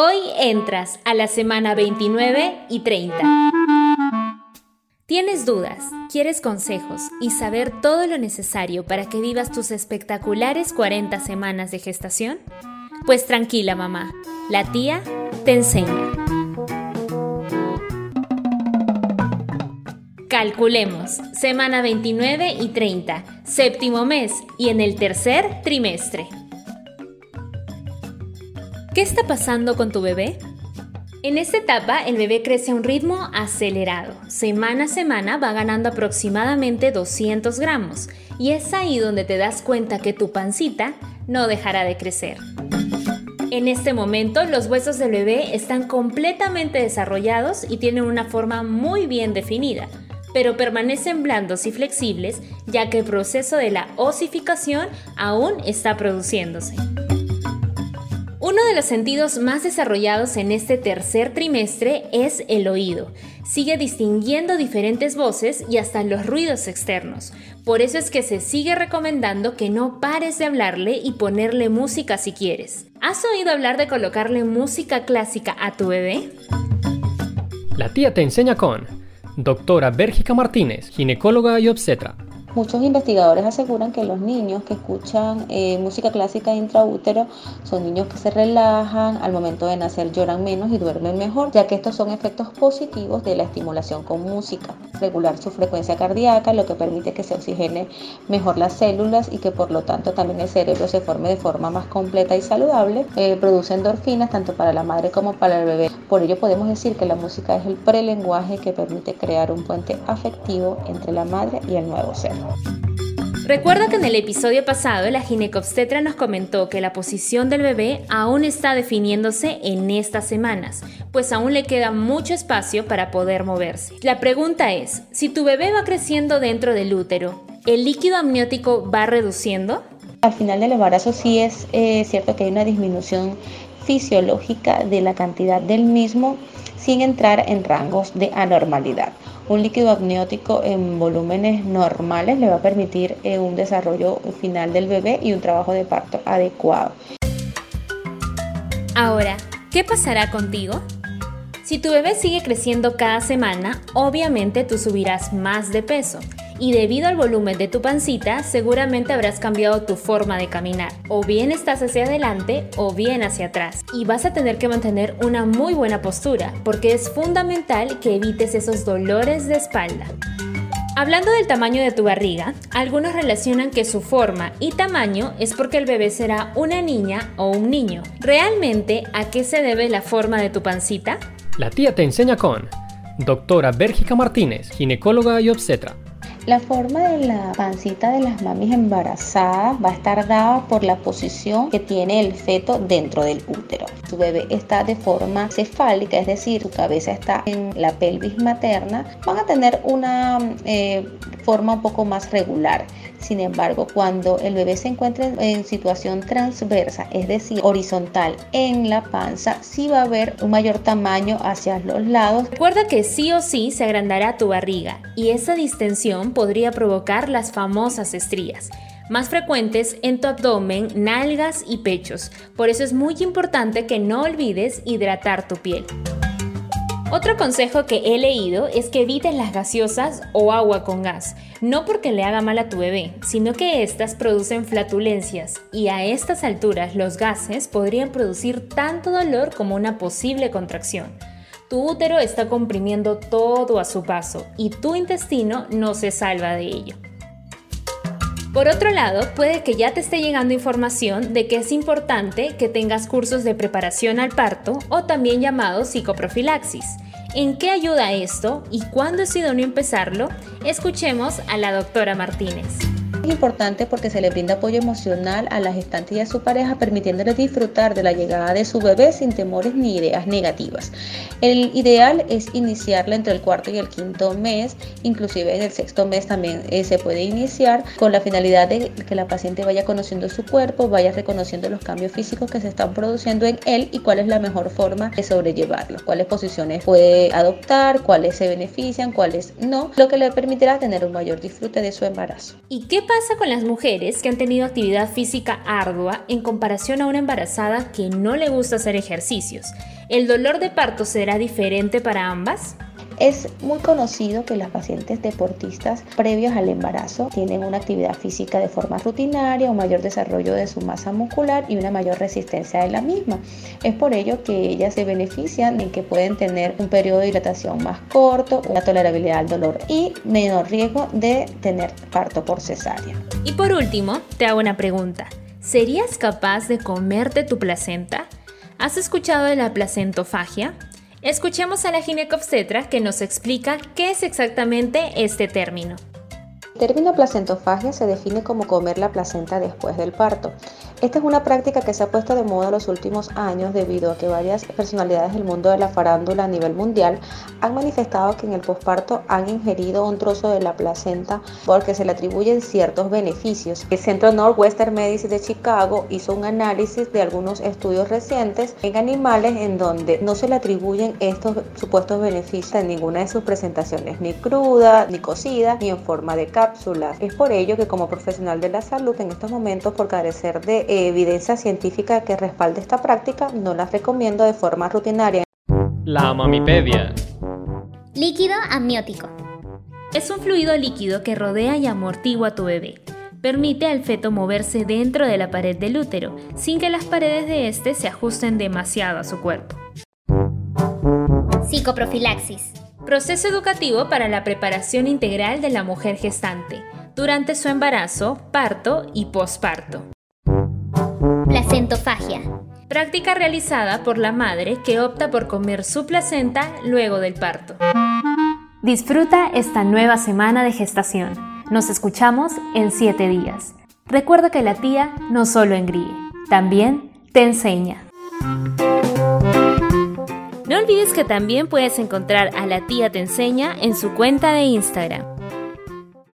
Hoy entras a la semana 29 y 30. ¿Tienes dudas, quieres consejos y saber todo lo necesario para que vivas tus espectaculares 40 semanas de gestación? Pues tranquila mamá, la tía te enseña. Calculemos, semana 29 y 30, séptimo mes y en el tercer trimestre. ¿Qué está pasando con tu bebé? En esta etapa el bebé crece a un ritmo acelerado. Semana a semana va ganando aproximadamente 200 gramos y es ahí donde te das cuenta que tu pancita no dejará de crecer. En este momento los huesos del bebé están completamente desarrollados y tienen una forma muy bien definida, pero permanecen blandos y flexibles ya que el proceso de la osificación aún está produciéndose. De los sentidos más desarrollados en este tercer trimestre es el oído. Sigue distinguiendo diferentes voces y hasta los ruidos externos. Por eso es que se sigue recomendando que no pares de hablarle y ponerle música si quieres. ¿Has oído hablar de colocarle música clásica a tu bebé? La tía te enseña con doctora Bérgica Martínez, ginecóloga y obstetra. Muchos investigadores aseguran que los niños que escuchan eh, música clásica intraútero son niños que se relajan, al momento de nacer lloran menos y duermen mejor, ya que estos son efectos positivos de la estimulación con música. Regular su frecuencia cardíaca, lo que permite que se oxigene mejor las células y que por lo tanto también el cerebro se forme de forma más completa y saludable. Eh, produce endorfinas tanto para la madre como para el bebé. Por ello podemos decir que la música es el prelenguaje que permite crear un puente afectivo entre la madre y el nuevo ser. Recuerda que en el episodio pasado la ginecobstetra nos comentó que la posición del bebé aún está definiéndose en estas semanas, pues aún le queda mucho espacio para poder moverse. La pregunta es, si tu bebé va creciendo dentro del útero, ¿el líquido amniótico va reduciendo? Al final del embarazo sí es eh, cierto que hay una disminución fisiológica de la cantidad del mismo sin entrar en rangos de anormalidad. Un líquido amniótico en volúmenes normales le va a permitir eh, un desarrollo final del bebé y un trabajo de parto adecuado. Ahora, ¿qué pasará contigo? Si tu bebé sigue creciendo cada semana, obviamente tú subirás más de peso y debido al volumen de tu pancita seguramente habrás cambiado tu forma de caminar. O bien estás hacia adelante o bien hacia atrás. Y vas a tener que mantener una muy buena postura porque es fundamental que evites esos dolores de espalda. Hablando del tamaño de tu barriga, algunos relacionan que su forma y tamaño es porque el bebé será una niña o un niño. ¿Realmente a qué se debe la forma de tu pancita? La tía te enseña con doctora Bérgica Martínez, ginecóloga y obstetra. La forma de la pancita de las mamis embarazadas va a estar dada por la posición que tiene el feto dentro del útero. Su bebé está de forma cefálica, es decir, su cabeza está en la pelvis materna, van a tener una eh, forma un poco más regular. Sin embargo, cuando el bebé se encuentra en situación transversa, es decir, horizontal en la panza, sí va a haber un mayor tamaño hacia los lados. Recuerda que sí o sí se agrandará tu barriga y esa distensión podría provocar las famosas estrías más frecuentes en tu abdomen, nalgas y pechos. Por eso es muy importante que no olvides hidratar tu piel. Otro consejo que he leído es que evites las gaseosas o agua con gas, no porque le haga mal a tu bebé, sino que estas producen flatulencias y a estas alturas los gases podrían producir tanto dolor como una posible contracción. Tu útero está comprimiendo todo a su paso y tu intestino no se salva de ello. Por otro lado, puede que ya te esté llegando información de que es importante que tengas cursos de preparación al parto o también llamados psicoprofilaxis. ¿En qué ayuda esto y cuándo es idóneo empezarlo? Escuchemos a la doctora Martínez. Importante porque se le brinda apoyo emocional a la gestante y a su pareja, permitiéndole disfrutar de la llegada de su bebé sin temores ni ideas negativas. El ideal es iniciarla entre el cuarto y el quinto mes, inclusive en el sexto mes también eh, se puede iniciar con la finalidad de que la paciente vaya conociendo su cuerpo, vaya reconociendo los cambios físicos que se están produciendo en él y cuál es la mejor forma de sobrellevarlos, cuáles posiciones puede adoptar, cuáles se benefician, cuáles no, lo que le permitirá tener un mayor disfrute de su embarazo. ¿Y qué pasa con las mujeres que han tenido actividad física ardua en comparación a una embarazada que no le gusta hacer ejercicios? ¿El dolor de parto será diferente para ambas? Es muy conocido que las pacientes deportistas previos al embarazo tienen una actividad física de forma rutinaria, un mayor desarrollo de su masa muscular y una mayor resistencia de la misma. Es por ello que ellas se benefician en que pueden tener un periodo de hidratación más corto, una tolerabilidad al dolor y menor riesgo de tener parto por cesárea. Y por último, te hago una pregunta. ¿Serías capaz de comerte tu placenta? ¿Has escuchado de la placentofagia? Escuchemos a la ginecobstetra que nos explica qué es exactamente este término. El término placentofagia se define como comer la placenta después del parto. Esta es una práctica que se ha puesto de moda en los últimos años debido a que varias personalidades del mundo de la farándula a nivel mundial han manifestado que en el posparto han ingerido un trozo de la placenta porque se le atribuyen ciertos beneficios. El Centro Northwestern Medicine de Chicago hizo un análisis de algunos estudios recientes en animales en donde no se le atribuyen estos supuestos beneficios en ninguna de sus presentaciones, ni cruda, ni cocida, ni en forma de cápsulas. Es por ello que como profesional de la salud en estos momentos, por carecer de evidencia científica que respalde esta práctica, no las recomiendo de forma rutinaria. La mamipedia. Líquido amniótico. Es un fluido líquido que rodea y amortigua a tu bebé. Permite al feto moverse dentro de la pared del útero, sin que las paredes de este se ajusten demasiado a su cuerpo. Psicoprofilaxis. Proceso educativo para la preparación integral de la mujer gestante, durante su embarazo, parto y posparto. Placentofagia. Práctica realizada por la madre que opta por comer su placenta luego del parto. Disfruta esta nueva semana de gestación. Nos escuchamos en 7 días. Recuerda que la tía no solo engríe, también te enseña. No olvides que también puedes encontrar a la tía te enseña en su cuenta de Instagram.